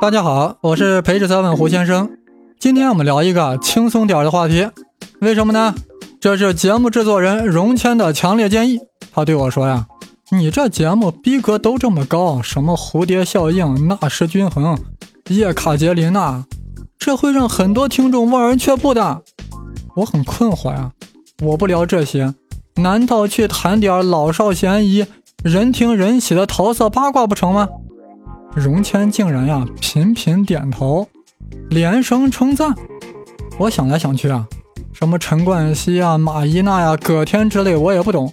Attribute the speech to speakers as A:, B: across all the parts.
A: 大家好，我是培智三问胡先生。今天我们聊一个轻松点的话题，为什么呢？这是节目制作人荣谦的强烈建议。他对我说呀：“你这节目逼格都这么高，什么蝴蝶效应、纳什均衡、叶卡捷琳娜，这会让很多听众望而却步的。”我很困惑呀，我不聊这些，难道去谈点老少咸宜、人听人喜的桃色八卦不成吗？荣谦竟然呀频频点头，连声称赞。我想来想去啊，什么陈冠希啊、马伊娜呀、葛天之类我也不懂，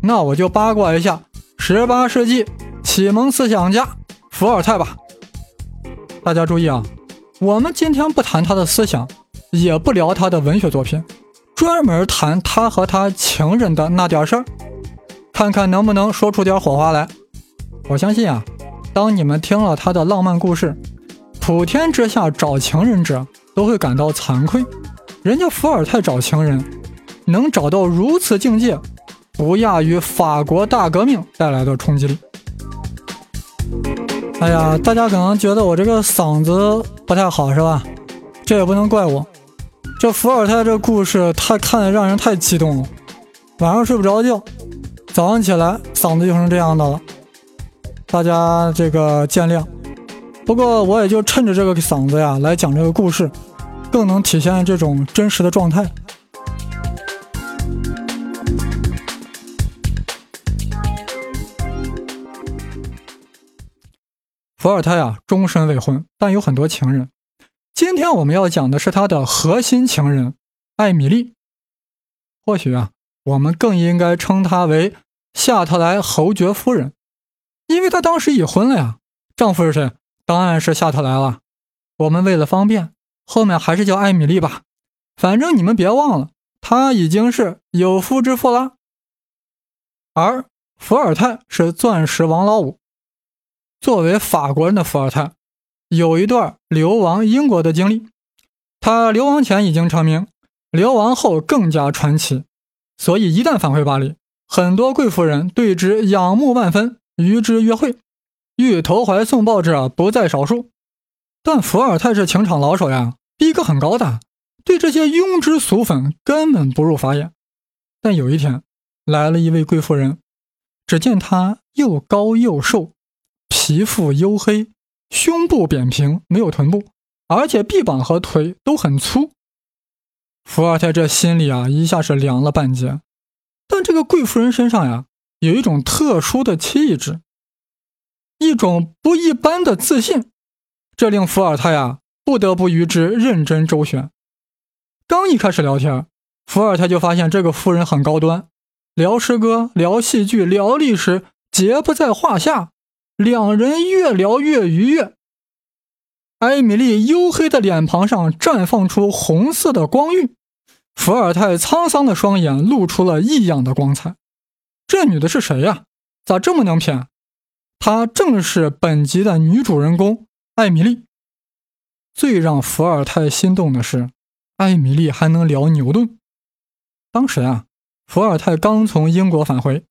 A: 那我就八卦一下十八世纪启蒙思想家伏尔泰吧。大家注意啊，我们今天不谈他的思想，也不聊他的文学作品，专门谈他和他情人的那点事儿，看看能不能说出点火花来。我相信啊。当你们听了他的浪漫故事，普天之下找情人者都会感到惭愧。人家伏尔泰找情人，能找到如此境界，不亚于法国大革命带来的冲击力。哎呀，大家可能觉得我这个嗓子不太好，是吧？这也不能怪我。这伏尔泰这故事，太看的让人太激动了，晚上睡不着觉，早上起来嗓子就成这样的了。大家这个见谅，不过我也就趁着这个嗓子呀来讲这个故事，更能体现这种真实的状态。伏尔泰啊，终身未婚，但有很多情人。今天我们要讲的是他的核心情人艾米丽，或许啊，我们更应该称她为夏特莱侯爵夫人。因为她当时已婚了呀，丈夫是谁？当然是夏特莱了。我们为了方便，后面还是叫艾米丽吧。反正你们别忘了，她已经是有夫之妇了。而伏尔泰是钻石王老五。作为法国人的伏尔泰，有一段流亡英国的经历。他流亡前已经成名，流亡后更加传奇。所以一旦返回巴黎，很多贵妇人对之仰慕万分。与之约会，欲投怀送抱者不在少数。但伏尔泰是情场老手呀，逼格很高的，对这些庸脂俗粉根本不入法眼。但有一天，来了一位贵妇人，只见她又高又瘦，皮肤黝黑，胸部扁平，没有臀部，而且臂膀和腿都很粗。伏尔泰这心里啊，一下是凉了半截。但这个贵妇人身上呀。有一种特殊的气质，一种不一般的自信，这令伏尔泰啊不得不与之认真周旋。刚一开始聊天，伏尔泰就发现这个夫人很高端，聊诗歌、聊戏剧、聊历史，皆不在话下。两人越聊越愉悦。艾米丽黝黑的脸庞上绽放出红色的光晕，伏尔泰沧桑的双眼露出了异样的光彩。这女的是谁呀？咋这么能骗？她正是本集的女主人公艾米丽。最让伏尔泰心动的是，艾米丽还能聊牛顿。当时啊，伏尔泰刚从英国返回，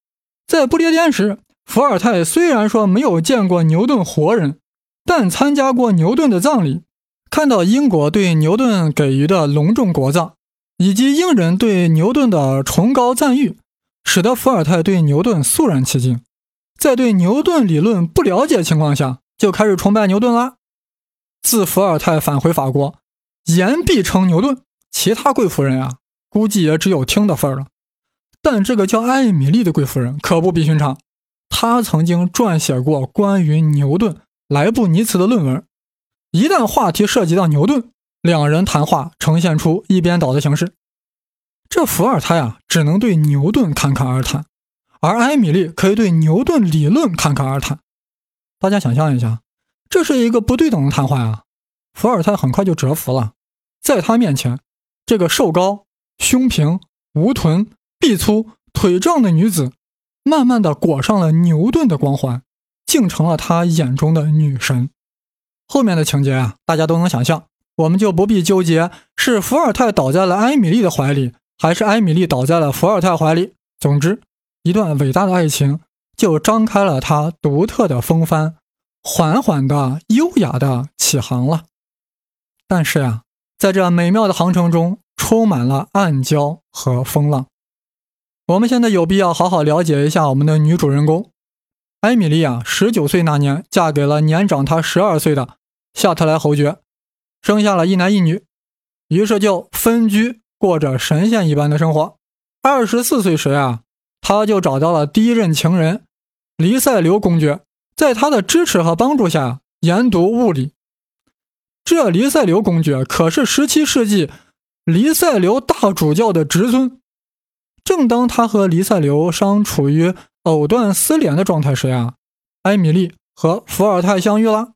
A: 在不列颠时，伏尔泰虽然说没有见过牛顿活人，但参加过牛顿的葬礼，看到英国对牛顿给予的隆重国葬，以及英人对牛顿的崇高赞誉。使得伏尔泰对牛顿肃然起敬，在对牛顿理论不了解情况下，就开始崇拜牛顿了。自伏尔泰返回法国，言必称牛顿，其他贵妇人啊，估计也只有听的份儿了。但这个叫艾米丽的贵妇人可不比寻常，她曾经撰写过关于牛顿、莱布尼茨的论文。一旦话题涉及到牛顿，两人谈话呈现出一边倒的形式。这伏尔泰啊，只能对牛顿侃侃而谈，而艾米丽可以对牛顿理论侃侃而谈。大家想象一下，这是一个不对等的谈话啊！伏尔泰很快就折服了，在他面前，这个瘦高、胸平、无臀、臂粗、腿壮的女子，慢慢的裹上了牛顿的光环，竟成了他眼中的女神。后面的情节啊，大家都能想象，我们就不必纠结，是伏尔泰倒在了艾米丽的怀里。还是艾米丽倒在了伏尔泰怀里。总之，一段伟大的爱情就张开了它独特的风帆，缓缓的、优雅的起航了。但是呀，在这美妙的航程中，充满了暗礁和风浪。我们现在有必要好好了解一下我们的女主人公艾米丽啊。十九岁那年，嫁给了年长她十二岁的夏特莱侯爵，生下了一男一女，于是就分居，过着神仙一般的生活。二十四岁时啊，他就找到了第一任情人黎塞留公爵，在他的支持和帮助下研读物理。这黎塞留公爵可是十七世纪黎塞留大主教的侄孙。正当他和黎塞留尚处于藕断丝连的状态时呀，艾米丽和伏尔泰相遇了，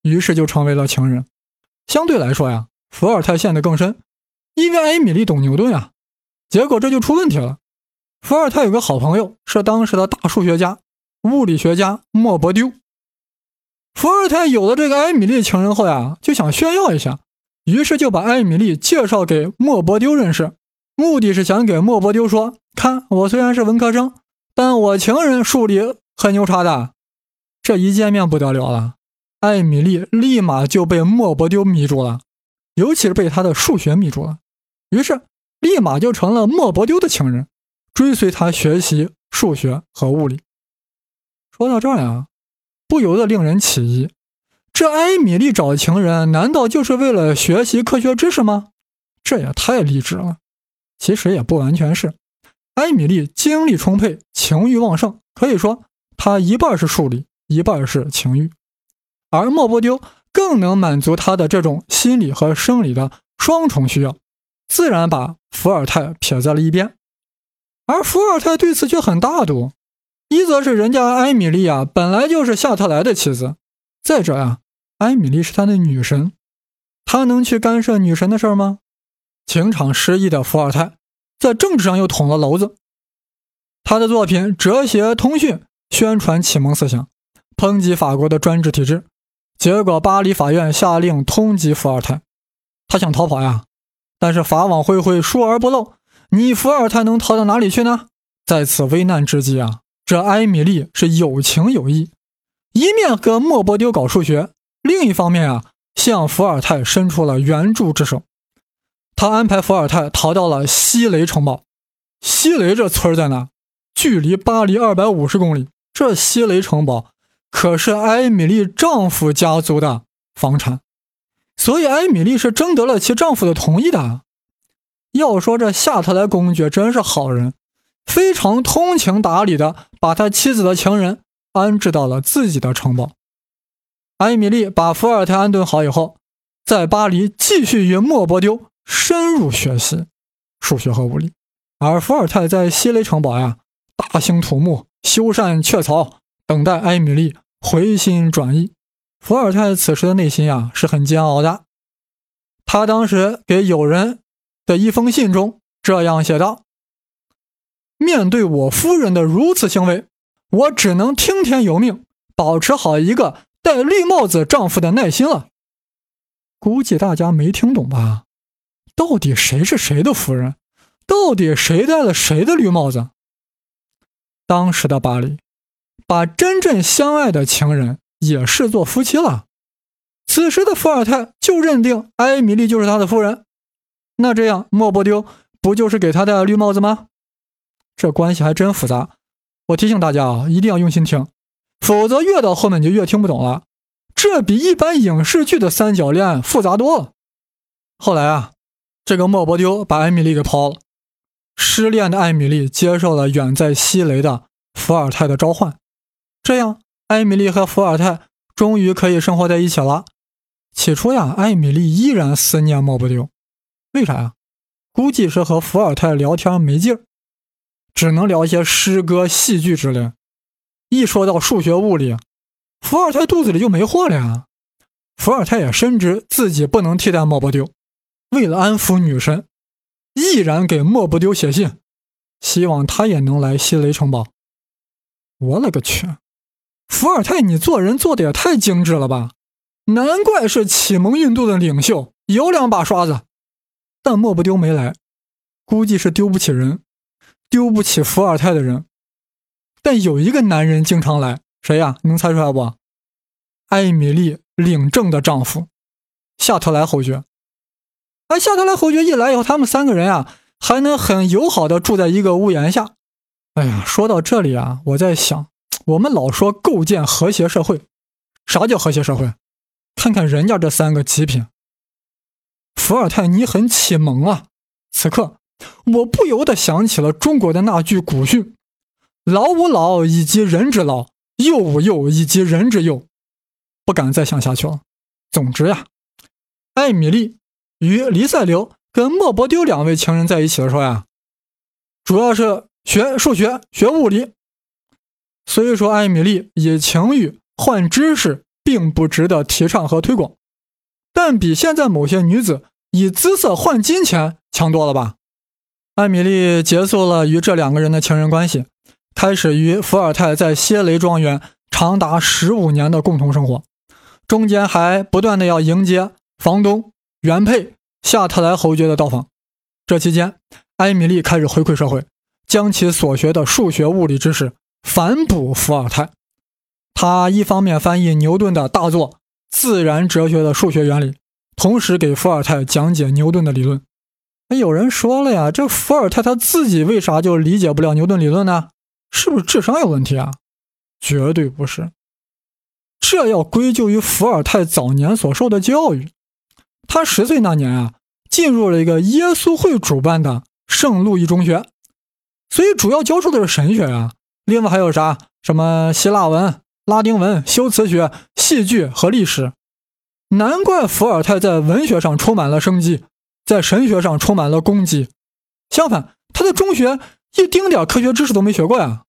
A: 于是就成为了情人。相对来说呀，伏尔泰陷得更深，因为艾米丽懂牛顿呀。结果这就出问题了。伏尔泰有个好朋友是当时的大数学家、物理学家莫伯丢。伏尔泰有了这个艾米丽情人后呀，就想炫耀一下，于是就把艾米丽介绍给莫伯丢认识。目的是想给莫伯丢说：“看，我虽然是文科生，但我情人数理很牛叉的。”这一见面不得了了，艾米丽立马就被莫伯丢迷住了，尤其是被他的数学迷住了，于是立马就成了莫伯丢的情人，追随他学习数学和物理。说到这儿呀，不由得令人起疑：这艾米丽找情人，难道就是为了学习科学知识吗？这也太励志了。其实也不完全是，艾米丽精力充沛，情欲旺盛，可以说她一半是数理，一半是情欲。而莫伯丢更能满足她的这种心理和生理的双重需要，自然把伏尔泰撇在了一边。而伏尔泰对此却很大度，一则是人家艾米丽啊本来就是夏特莱的妻子，再者呀，艾米丽是他的女神，他能去干涉女神的事儿吗？情场失意的伏尔泰，在政治上又捅了娄子。他的作品《哲学通讯》宣传启蒙思想，抨击法国的专制体制，结果巴黎法院下令通缉伏尔泰。他想逃跑呀，但是法网恢恢，疏而不漏。你伏尔泰能逃到哪里去呢？在此危难之际啊，这埃米丽是有情有义，一面跟莫伯丢搞数学，另一方面啊，向伏尔泰伸出了援助之手。他安排伏尔泰逃到了西雷城堡。西雷这村在哪？距离巴黎二百五十公里。这西雷城堡可是艾米丽丈夫家族的房产，所以艾米丽是征得了其丈夫的同意的。要说这夏特莱公爵真是好人，非常通情达理的把他妻子的情人安置到了自己的城堡。艾米丽把伏尔泰安顿好以后，在巴黎继续与莫伯丢。深入学习数学和物理，而伏尔泰在西雷城堡呀，大兴土木，修缮雀巢，等待艾米丽回心转意。伏尔泰此时的内心呀是很煎熬的。他当时给友人的一封信中这样写道：“面对我夫人的如此行为，我只能听天由命，保持好一个戴绿帽子丈夫的耐心了。”估计大家没听懂吧？到底谁是谁的夫人？到底谁戴了谁的绿帽子？当时的巴黎，把真正相爱的情人也视作夫妻了。此时的伏尔泰就认定艾米丽就是他的夫人，那这样莫伯丢不就是给他戴了绿帽子吗？这关系还真复杂。我提醒大家啊，一定要用心听，否则越到后面你就越听不懂了。这比一般影视剧的三角恋复杂多了。后来啊。这个莫伯丢把艾米丽给抛了，失恋的艾米丽接受了远在西雷的伏尔泰的召唤，这样艾米丽和伏尔泰终于可以生活在一起了。起初呀，艾米丽依然思念莫不丢，为啥呀？估计是和伏尔泰聊天没劲儿，只能聊些诗歌、戏剧之类。一说到数学、物理，伏尔泰肚子里就没货了呀。伏尔泰也深知自己不能替代莫不丢。为了安抚女神，毅然给莫不丢写信，希望他也能来西雷城堡。我勒个去！伏尔泰，你做人做的也太精致了吧！难怪是启蒙运动的领袖，有两把刷子。但莫不丢没来，估计是丢不起人，丢不起伏尔泰的人。但有一个男人经常来，谁呀？能猜出来不？艾米丽领证的丈夫夏特莱侯爵。哎夏特莱侯爵一来以后，他们三个人啊，还能很友好的住在一个屋檐下。哎呀，说到这里啊，我在想，我们老说构建和谐社会，啥叫和谐社会？看看人家这三个极品，伏尔泰，你很启蒙啊！此刻，我不由得想起了中国的那句古训：“老吾老以及人之老，幼吾幼以及人之幼。”不敢再想下去了。总之呀，艾米丽。与黎塞留跟莫伯丢两位情人在一起的时候呀，主要是学数学、学物理。所以说，艾米丽以情欲换知识，并不值得提倡和推广，但比现在某些女子以姿色换金钱强多了吧？艾米丽结束了与这两个人的情人关系，开始与伏尔泰在谢雷庄园长达十五年的共同生活，中间还不断的要迎接房东。原配夏特莱侯爵的到访，这期间，艾米丽开始回馈社会，将其所学的数学、物理知识反哺伏尔泰。他一方面翻译牛顿的大作《自然哲学的数学原理》，同时给伏尔泰讲解牛顿的理论。那有人说了呀，这伏尔泰他自己为啥就理解不了牛顿理论呢？是不是智商有问题啊？绝对不是，这要归咎于伏尔泰早年所受的教育。他十岁那年啊，进入了一个耶稣会主办的圣路易中学，所以主要教授的是神学啊。另外还有啥？什么希腊文、拉丁文、修辞学、戏剧和历史。难怪伏尔泰在文学上充满了生机，在神学上充满了功绩。相反，他在中学一丁点科学知识都没学过呀，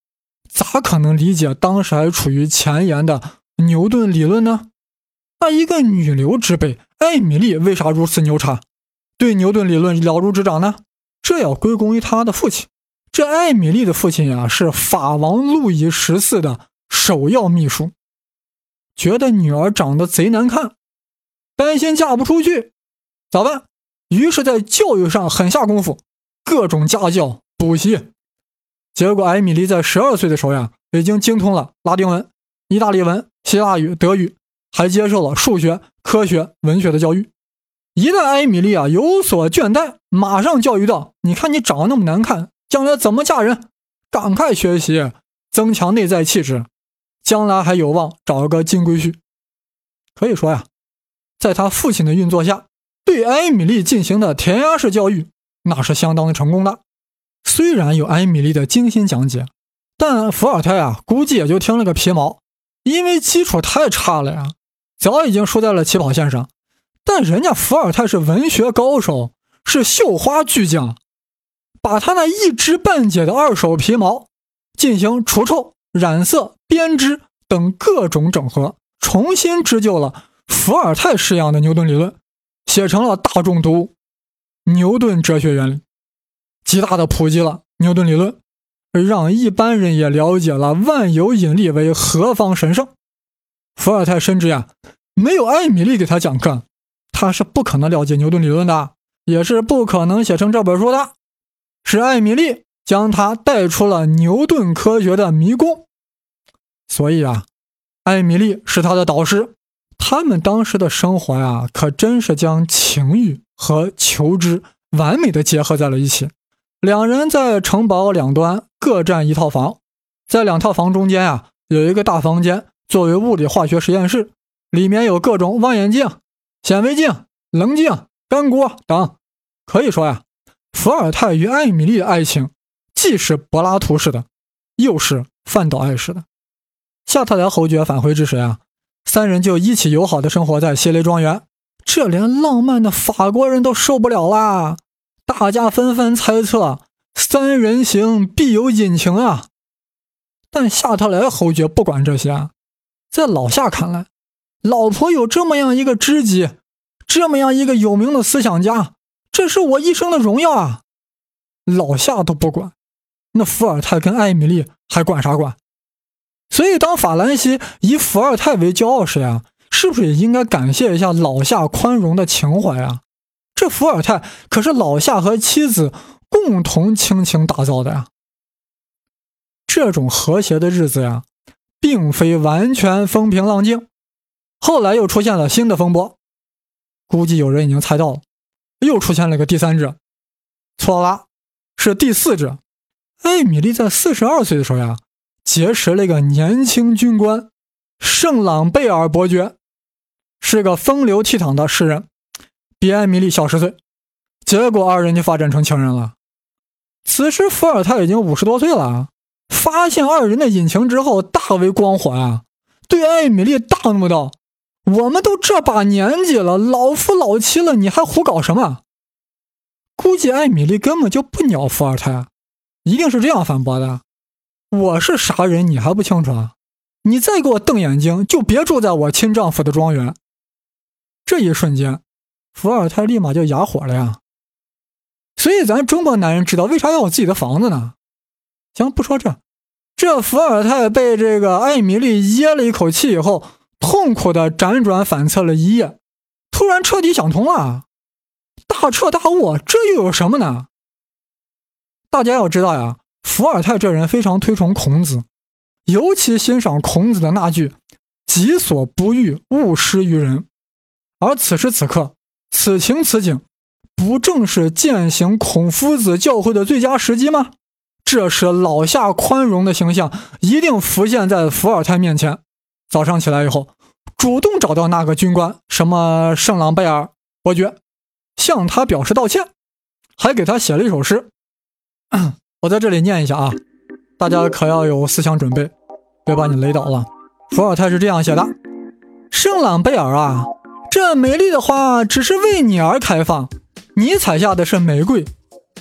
A: 咋可能理解当时还处于前沿的牛顿理论呢？那一个女流之辈。艾米丽为啥如此牛叉，对牛顿理论了如指掌呢？这要归功于他的父亲。这艾米丽的父亲呀，是法王路易十四的首要秘书，觉得女儿长得贼难看，担心嫁不出去，咋办？于是，在教育上狠下功夫，各种家教、补习。结果，艾米丽在十二岁的时候呀，已经精通了拉丁文、意大利文、希腊语、德语。还接受了数学、科学、文学的教育。一旦艾米丽啊有所倦怠，马上教育道：“你看你长得那么难看，将来怎么嫁人？赶快学习，增强内在气质，将来还有望找个金龟婿。”可以说呀，在他父亲的运作下，对艾米丽进行的填鸭式教育，那是相当的成功的。虽然有艾米丽的精心讲解，但伏尔泰啊估计也就听了个皮毛，因为基础太差了呀。早已经输在了起跑线上，但人家伏尔泰是文学高手，是绣花巨匠，把他那一知半解的二手皮毛进行除臭、染色、编织等各种整合，重新织就了伏尔泰式样的牛顿理论，写成了大众读物《牛顿哲学原理》，极大的普及了牛顿理论，让一般人也了解了万有引力为何方神圣。伏尔泰深知呀，没有艾米丽给他讲课，他是不可能了解牛顿理论的，也是不可能写成这本书的。是艾米丽将他带出了牛顿科学的迷宫。所以啊，艾米丽是他的导师。他们当时的生活呀，可真是将情欲和求知完美的结合在了一起。两人在城堡两端各占一套房，在两套房中间啊，有一个大房间。作为物理化学实验室，里面有各种望远镜、显微镜、棱镜、干锅等。可以说呀，伏尔泰与艾米丽的爱情既是柏拉图式的，又是范岛爱式的。夏特莱侯爵返回之时啊，三人就一起友好的生活在谢雷庄园。这连浪漫的法国人都受不了啦！大家纷纷猜测，三人行必有隐情啊。但夏特莱侯爵不管这些啊。在老夏看来，老婆有这么样一个知己，这么样一个有名的思想家，这是我一生的荣耀啊！老夏都不管，那伏尔泰跟艾米丽还管啥管？所以，当法兰西以伏尔泰为骄傲时呀，是不是也应该感谢一下老夏宽容的情怀啊？这伏尔泰可是老夏和妻子共同倾情打造的呀！这种和谐的日子呀。并非完全风平浪静，后来又出现了新的风波，估计有人已经猜到了，又出现了一个第三者。错了，是第四者。艾米丽在四十二岁的时候呀，结识了一个年轻军官圣朗贝尔伯爵，是个风流倜傥的诗人，比艾米丽小十岁。结果二人就发展成情人了。此时伏尔泰已经五十多岁了，发现二人的隐情之后，大为光火啊，对艾米丽大怒道：“我们都这把年纪了，老夫老妻了，你还胡搞什么？”估计艾米丽根本就不鸟伏尔泰。一定是这样反驳的，我是啥人你还不清楚啊？你再给我瞪眼睛，就别住在我亲丈夫的庄园。这一瞬间，伏尔泰立马就哑火了呀。所以咱中国男人知道为啥要有自己的房子呢？行，不说这，这伏尔泰被这个艾米丽噎了一口气以后，痛苦的辗转反侧了一夜，突然彻底想通了，大彻大悟，这又有什么呢？大家要知道呀，伏尔泰这人非常推崇孔子，尤其欣赏孔子的那句“己所不欲，勿施于人”。而此时此刻，此情此景，不正是践行孔夫子教诲的最佳时机吗？这时老夏宽容的形象一定浮现在伏尔泰面前。早上起来以后，主动找到那个军官，什么圣朗贝尔伯爵，向他表示道歉，还给他写了一首诗。我在这里念一下啊，大家可要有思想准备，别把你雷倒了。伏尔泰是这样写的：圣朗贝尔啊，这美丽的花只是为你而开放，你采下的是玫瑰，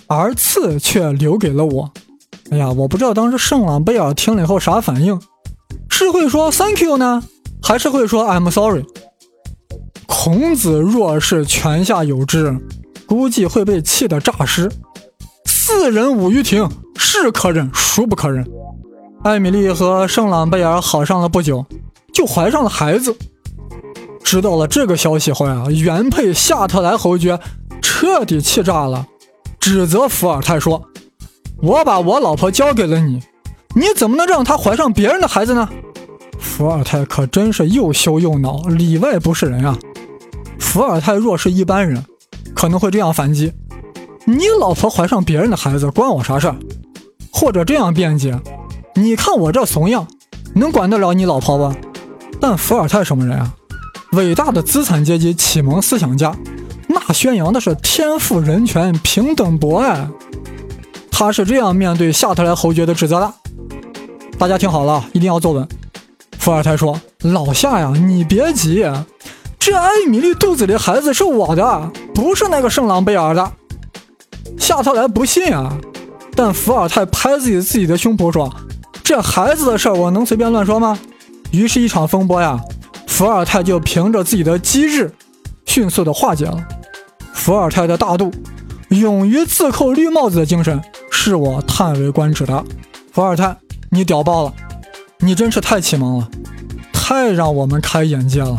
A: 而刺却留给了我。哎呀，我不知道当时圣朗贝尔听了以后啥反应，是会说 Thank you 呢，还是会说 I'm sorry？孔子若是泉下有知，估计会被气得诈尸。四人舞于庭，是可忍，孰不可忍？艾米丽和圣朗贝尔好上了不久，就怀上了孩子。知道了这个消息后呀，原配夏特莱侯爵彻底气炸了，指责伏尔泰说：“我把我老婆交给了你，你怎么能让她怀上别人的孩子呢？”伏尔泰可真是又羞又恼，里外不是人啊！伏尔泰若是一般人，可能会这样反击。你老婆怀上别人的孩子，关我啥事儿？或者这样辩解：你看我这怂样，能管得了你老婆不？但伏尔泰什么人啊？伟大的资产阶级启蒙思想家，那宣扬的是天赋人权、平等博爱。他是这样面对夏特莱侯爵的指责的。大家听好了，一定要坐稳。伏尔泰说：“老夏呀，你别急，这艾米丽肚子里的孩子是我的，不是那个圣朗贝尔的。”夏特莱不信啊，但伏尔泰拍自己自己的胸脯说：“这孩子的事儿我能随便乱说吗？”于是，一场风波呀，伏尔泰就凭着自己的机智，迅速的化解了。伏尔泰的大度、勇于自扣绿帽子的精神，是我叹为观止的。伏尔泰，你屌爆了！你真是太启蒙了，太让我们开眼界了。